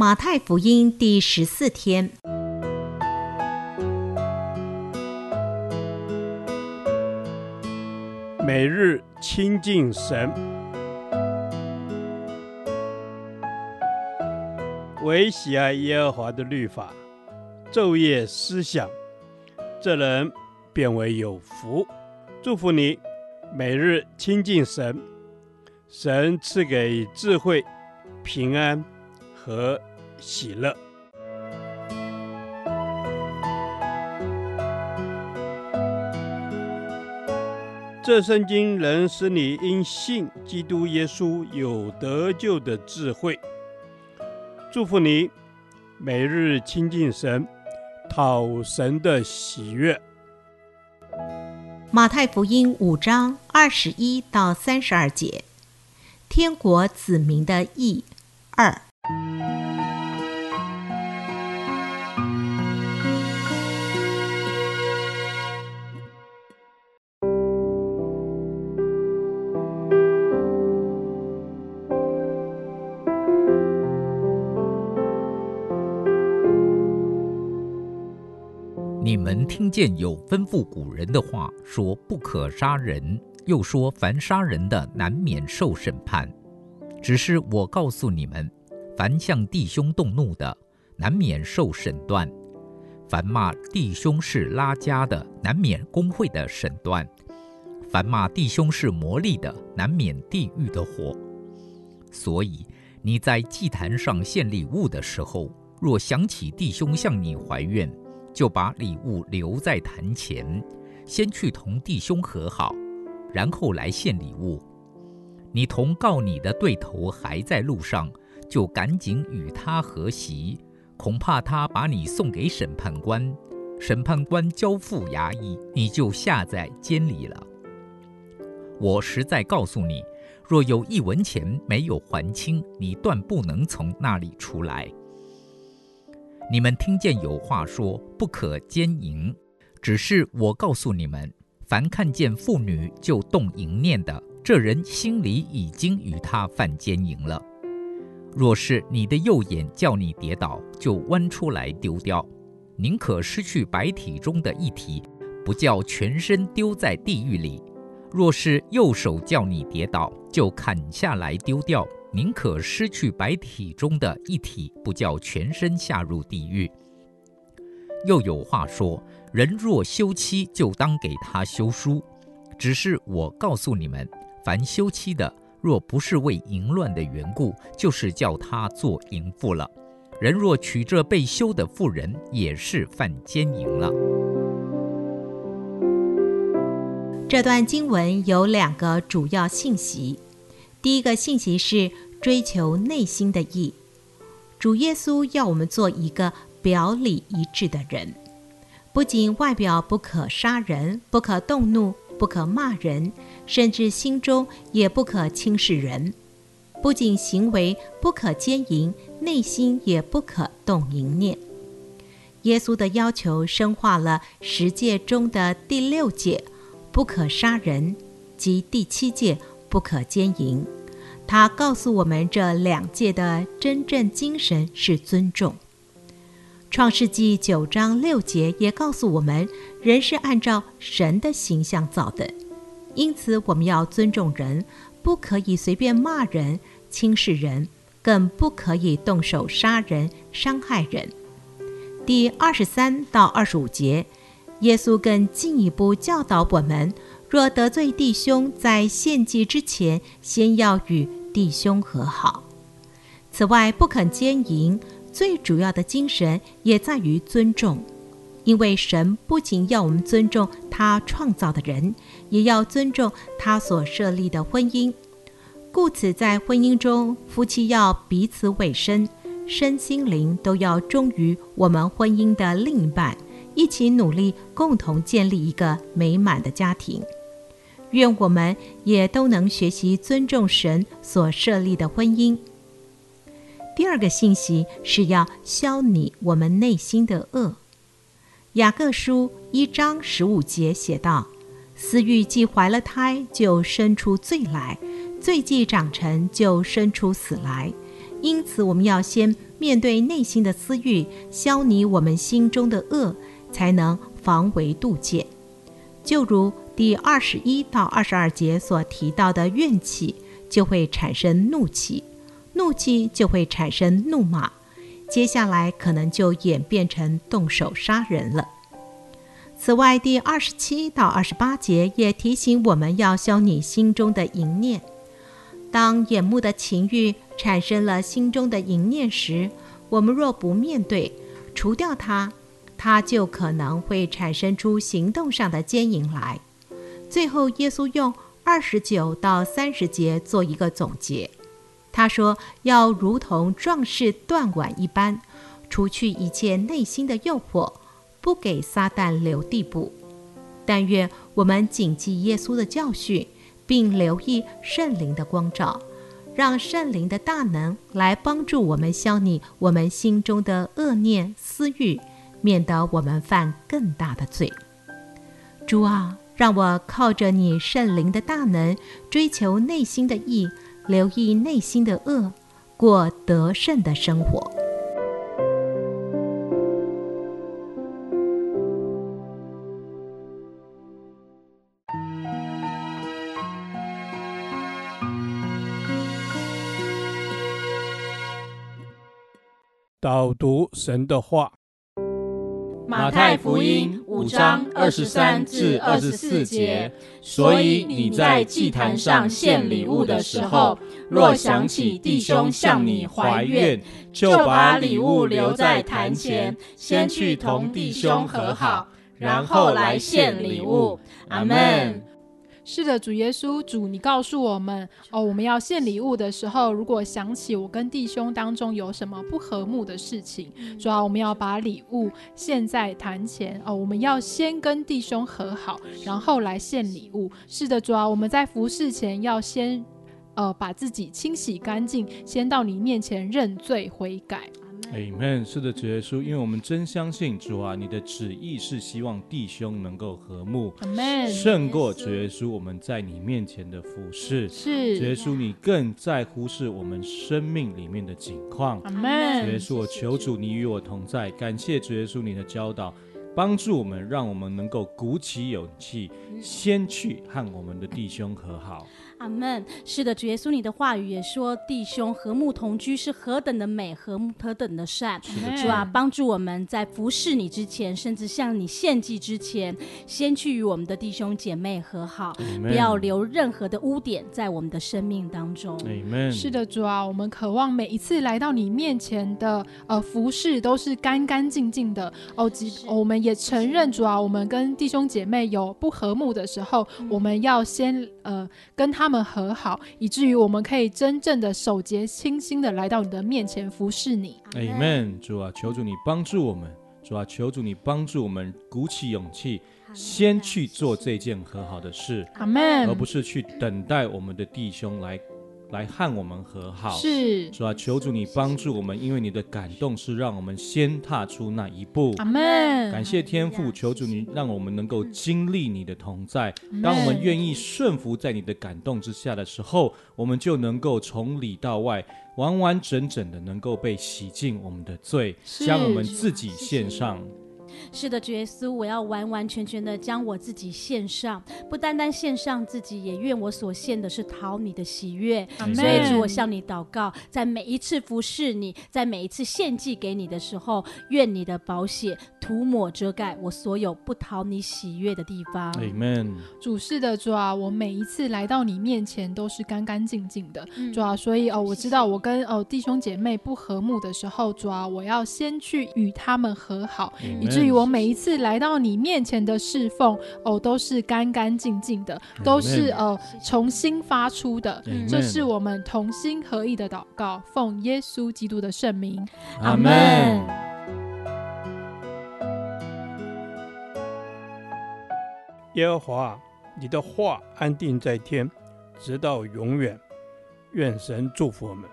马太福音第十四天，每日亲近神，惟喜爱耶和华的律法，昼夜思想，这人便为有福。祝福你，每日亲近神，神赐给智慧、平安和喜乐。这圣经能使你因信基督耶稣有得救的智慧。祝福你，每日亲近神，讨神的喜悦。马太福音五章二十一到三十二节，天国子民的义二。你们听见有吩咐古人的话，说不可杀人，又说凡杀人的难免受审判。只是我告诉你们，凡向弟兄动怒的，难免受审断；凡骂弟兄是拉加的，难免工会的审断；凡骂弟兄是魔力的，难免地狱的火。所以你在祭坛上献礼物的时候，若想起弟兄向你怀怨，就把礼物留在坛前，先去同弟兄和好，然后来献礼物。你同告你的对头还在路上，就赶紧与他和席，恐怕他把你送给审判官，审判官交付衙役，你就下在监里了。我实在告诉你，若有一文钱没有还清，你断不能从那里出来。你们听见有话说不可奸淫，只是我告诉你们，凡看见妇女就动淫念的，这人心里已经与她犯奸淫了。若是你的右眼叫你跌倒，就剜出来丢掉，宁可失去百体中的一体，不叫全身丢在地狱里。若是右手叫你跌倒，就砍下来丢掉。宁可失去百体中的一体，不叫全身下入地狱。又有话说：人若休妻，就当给他休书。只是我告诉你们，凡休妻的，若不是为淫乱的缘故，就是叫他做淫妇了。人若娶这被休的妇人，也是犯奸淫了。这段经文有两个主要信息。第一个信息是追求内心的义。主耶稣要我们做一个表里一致的人，不仅外表不可杀人，不可动怒，不可骂人，甚至心中也不可轻视人；不仅行为不可奸淫，内心也不可动淫念。耶稣的要求深化了十诫中的第六诫“不可杀人”及第七诫。不可奸淫。他告诉我们，这两界的真正精神是尊重。创世纪九章六节也告诉我们，人是按照神的形象造的，因此我们要尊重人，不可以随便骂人、轻视人，更不可以动手杀人、伤害人。第二十三到二十五节，耶稣更进一步教导我们。若得罪弟兄，在献祭之前，先要与弟兄和好。此外，不肯奸淫，最主要的精神也在于尊重，因为神不仅要我们尊重他创造的人，也要尊重他所设立的婚姻。故此，在婚姻中，夫妻要彼此委身，身心灵都要忠于我们婚姻的另一半，一起努力，共同建立一个美满的家庭。愿我们也都能学习尊重神所设立的婚姻。第二个信息是要消弭我们内心的恶。雅各书一章十五节写道：“私欲既怀了胎，就生出罪来；罪既长成，就生出死来。因此，我们要先面对内心的私欲，消弭我们心中的恶，才能防微杜渐。就如第二十一到二十二节所提到的怨气，就会产生怒气，怒气就会产生怒骂，接下来可能就演变成动手杀人了。此外，第二十七到二十八节也提醒我们要消你心中的淫念。当眼目的情欲产生了心中的淫念时，我们若不面对、除掉它，它就可能会产生出行动上的奸淫来。最后，耶稣用二十九到三十节做一个总结。他说：“要如同壮士断腕一般，除去一切内心的诱惑，不给撒旦留地步。但愿我们谨记耶稣的教训。”并留意圣灵的光照，让圣灵的大能来帮助我们消弭我们心中的恶念私欲，免得我们犯更大的罪。主啊，让我靠着你圣灵的大能，追求内心的义，留意内心的恶，过得胜的生活。导读神的话，马太福音五章二十三至二十四节。所以你在祭坛上献礼物的时候，若想起弟兄向你怀怨，就把礼物留在坛前，先去同弟兄和好，然后来献礼物。阿门。是的，主耶稣，主，你告诉我们哦，我们要献礼物的时候，如果想起我跟弟兄当中有什么不和睦的事情，主要我们要把礼物献在坛前哦，我们要先跟弟兄和好，然后来献礼物。是的，主要我们在服侍前要先呃把自己清洗干净，先到你面前认罪悔改。Amen。是的，主耶稣，因为我们真相信主啊，你的旨意是希望弟兄能够和睦，Amen。胜过主耶稣我们在你面前的服侍。是，主耶稣，你更在乎是我们生命里面的景况。Amen。主耶稣，我求主你与我同在，感谢主耶稣你的教导，帮助我们，让我们能够鼓起勇气，先去和我们的弟兄和好。阿门。是的，主耶稣，你的话语也说，弟兄和睦同居是何等的美，何何等的善。主啊，帮助我们在服侍你之前，甚至向你献祭之前，先去与我们的弟兄姐妹和好，Amen. 不要留任何的污点在我们的生命当中。Amen. 是的，主啊，我们渴望每一次来到你面前的呃服侍都是干干净净的哦。我们也承认，主啊，我们跟弟兄姐妹有不和睦的时候，嗯、我们要先呃跟他。们和好，以至于我们可以真正的守洁清心的来到你的面前服侍你。阿门。主啊，求主你帮助我们。主啊，求主你帮助我们鼓起勇气，先去做这件和好的事。阿门。而不是去等待我们的弟兄来。来和我们和好，是主啊，求主你帮助我们，因为你的感动是让我们先踏出那一步。阿门。感谢天父，求主你让我们能够经历你的同在。当我们愿意顺服在你的感动之下的时候，我们就能够从里到外完完整整的能够被洗净我们的罪，将我们自己献上。是的，主耶稣，我要完完全全的将我自己献上，不单单献上自己，也愿我所献的是讨你的喜悦。所以主，我向你祷告，在每一次服侍你，在每一次献祭给你的时候，愿你的宝血涂抹遮盖我所有不讨你喜悦的地方。Amen。主是的，主啊，我每一次来到你面前都是干干净净的，主啊，所以哦，我知道我跟哦弟兄姐妹不和睦的时候，主啊，我要先去与他们和好，以至于。我每一次来到你面前的侍奉，哦，都是干干净净的，都是呃重新发出的。这是我们同心合意的祷告，奉耶稣基督的圣名，阿门。耶和华，你的话安定在天，直到永远。愿神祝福我们。